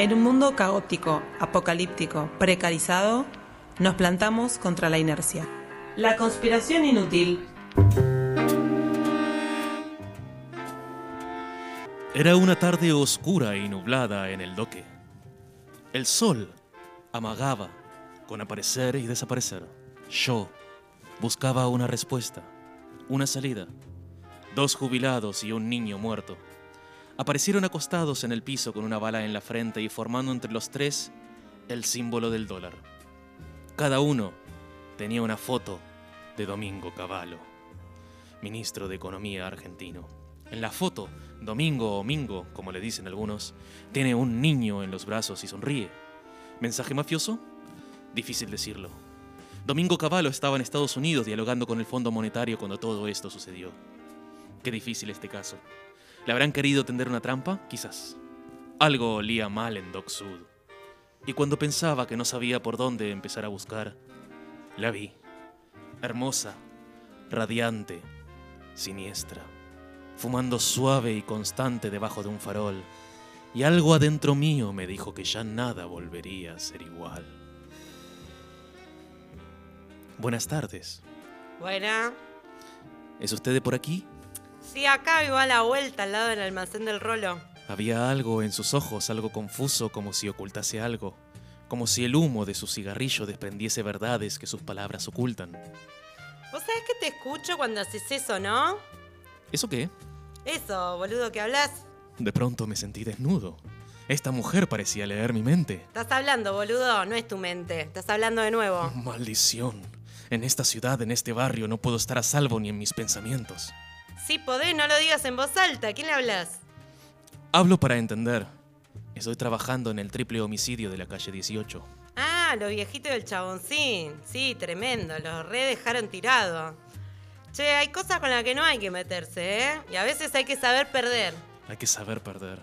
En un mundo caótico, apocalíptico, precarizado, nos plantamos contra la inercia. La conspiración inútil. Era una tarde oscura y nublada en el doque. El sol amagaba con aparecer y desaparecer. Yo buscaba una respuesta, una salida. Dos jubilados y un niño muerto aparecieron acostados en el piso con una bala en la frente y formando entre los tres el símbolo del dólar. Cada uno tenía una foto de Domingo Cavallo, ministro de Economía argentino. En la foto, Domingo o Mingo, como le dicen algunos, tiene un niño en los brazos y sonríe. ¿Mensaje mafioso? Difícil decirlo. Domingo Cavallo estaba en Estados Unidos dialogando con el Fondo Monetario cuando todo esto sucedió. Qué difícil este caso. ¿Le habrán querido tender una trampa? Quizás. Algo olía mal en Doc Sud. Y cuando pensaba que no sabía por dónde empezar a buscar, la vi. Hermosa, radiante, siniestra, fumando suave y constante debajo de un farol. Y algo adentro mío me dijo que ya nada volvería a ser igual. Buenas tardes. Buena. ¿Es usted de por aquí? Sí, acá vivo a la vuelta, al lado del almacén del rolo. Había algo en sus ojos, algo confuso, como si ocultase algo, como si el humo de su cigarrillo desprendiese verdades que sus palabras ocultan. ¿Vos sabés que te escucho cuando haces eso, no? ¿Eso qué? Eso, boludo, que hablas. De pronto me sentí desnudo. Esta mujer parecía leer mi mente. Estás hablando, boludo, no es tu mente. Estás hablando de nuevo. Maldición. En esta ciudad, en este barrio, no puedo estar a salvo ni en mis pensamientos. Sí podés, no lo digas en voz alta. ¿A quién le hablas? Hablo para entender. Estoy trabajando en el triple homicidio de la calle 18. Ah, los viejitos del chaboncín. Sí, tremendo. Los re dejaron tirado. Che, hay cosas con las que no hay que meterse, ¿eh? Y a veces hay que saber perder. Hay que saber perder.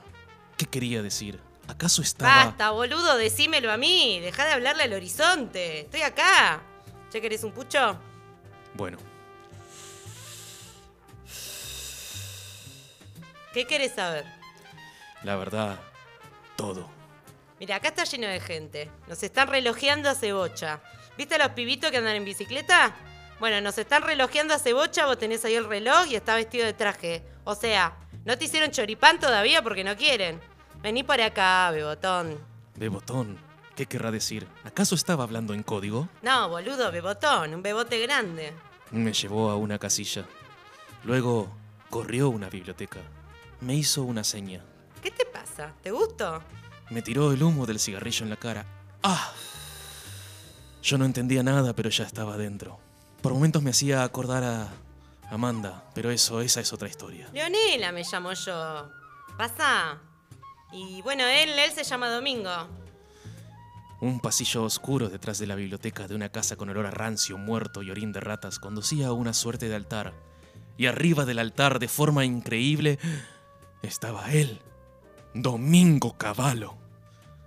¿Qué quería decir? ¿Acaso estaba...? Basta, boludo, decímelo a mí. Deja de hablarle al horizonte. Estoy acá. ¿Che, querés un pucho? Bueno, ¿Qué querés saber? la verdad, todo. Mira, acá está lleno de gente. Nos están relojeando a cebocha. ¿Viste a los pibitos que andan en bicicleta? Bueno, nos están relojeando a cebocha, vos tenés ahí el reloj y está vestido de traje. O sea, no te hicieron choripán todavía porque no quieren. Vení por acá, bebotón. Bebotón. ¿Qué querrá decir? ¿Acaso estaba hablando en código? No, boludo, bebotón, un bebote grande. Me llevó a una casilla. Luego corrió a una biblioteca. Me hizo una seña. ¿Qué te pasa? ¿Te gustó? Me tiró el humo del cigarrillo en la cara. ¡Ah! Yo no entendía nada, pero ya estaba dentro. Por momentos me hacía acordar a Amanda, pero eso, esa es otra historia. Leonela me llamo yo. Pasa. Y bueno, él, él se llama Domingo. Un pasillo oscuro detrás de la biblioteca de una casa con olor a rancio, muerto y orín de ratas conducía a una suerte de altar. Y arriba del altar, de forma increíble, estaba él, Domingo Cavallo,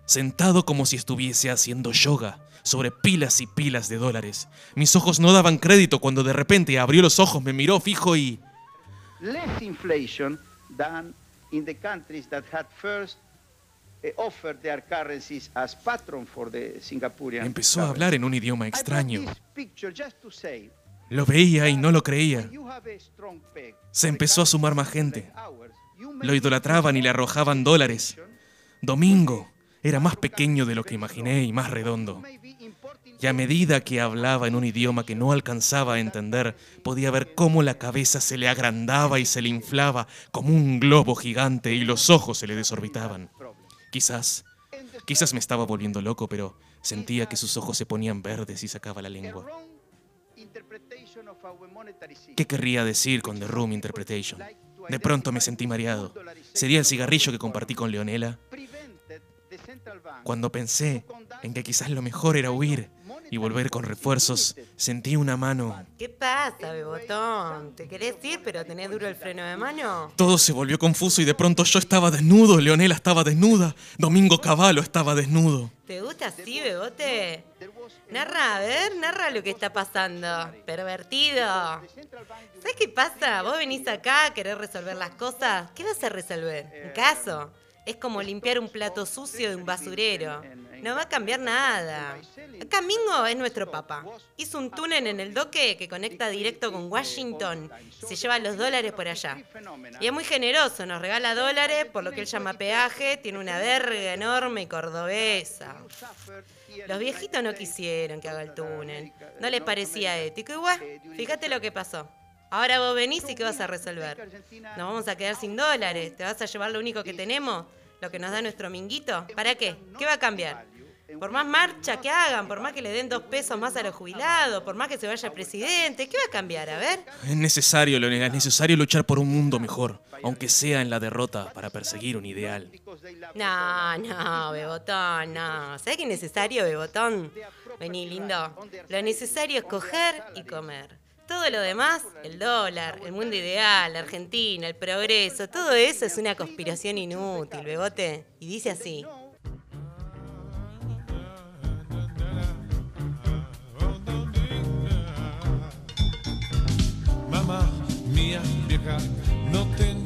sentado como si estuviese haciendo yoga sobre pilas y pilas de dólares. Mis ojos no daban crédito cuando de repente abrió los ojos, me miró fijo y... less inflation than in the countries that had first eh, offered their currencies as patron for the Singaporean. Empezó a hablar en un idioma extraño. Lo veía y no lo creía. Se empezó a sumar más gente. Lo idolatraban y le arrojaban dólares. Domingo era más pequeño de lo que imaginé y más redondo. Y a medida que hablaba en un idioma que no alcanzaba a entender, podía ver cómo la cabeza se le agrandaba y se le inflaba como un globo gigante y los ojos se le desorbitaban. Quizás, quizás me estaba volviendo loco, pero sentía que sus ojos se ponían verdes y sacaba la lengua. ¿Qué querría decir con The Room Interpretation? De pronto me sentí mareado. ¿Sería el cigarrillo que compartí con Leonela? Cuando pensé en que quizás lo mejor era huir y volver con refuerzos, sentí una mano. ¿Qué pasa, bebotón? ¿Te querés ir pero tenés duro el freno de mano? Todo se volvió confuso y de pronto yo estaba desnudo, Leonela estaba desnuda, Domingo Cavallo estaba desnudo. ¿Te gusta así, bebote? Narra, a ver, narra lo que está pasando. Pervertido. ¿Sabes qué pasa? Vos venís acá a querer resolver las cosas. ¿Qué vas a resolver? ¿Un caso? Es como limpiar un plato sucio de un basurero. No va a cambiar nada. Acá Mingo es nuestro papá. Hizo un túnel en el doque que conecta directo con Washington. Se lleva los dólares por allá. Y es muy generoso, nos regala dólares por lo que él llama peaje. Tiene una verga enorme y cordobesa. Los viejitos no quisieron que haga el túnel. No les parecía ético. Igual, fíjate lo que pasó. Ahora vos venís y ¿qué vas a resolver? Nos vamos a quedar sin dólares. ¿Te vas a llevar lo único que tenemos? ¿Lo que nos da nuestro minguito? ¿Para qué? ¿Qué va a cambiar? Por más marcha que hagan, por más que le den dos pesos más a los jubilados, por más que se vaya el presidente, ¿qué va a cambiar? A ver. Es necesario, Leonela, es necesario luchar por un mundo mejor, aunque sea en la derrota, para perseguir un ideal. No, no, Bebotón, no. ¿Sabes qué es necesario, Bebotón? Vení, lindo. Lo necesario es coger y comer. Todo lo demás, el dólar, el mundo ideal, la Argentina, el progreso, todo eso es una conspiración inútil, Bebote. Y dice así. Mamá mía vieja, no tengo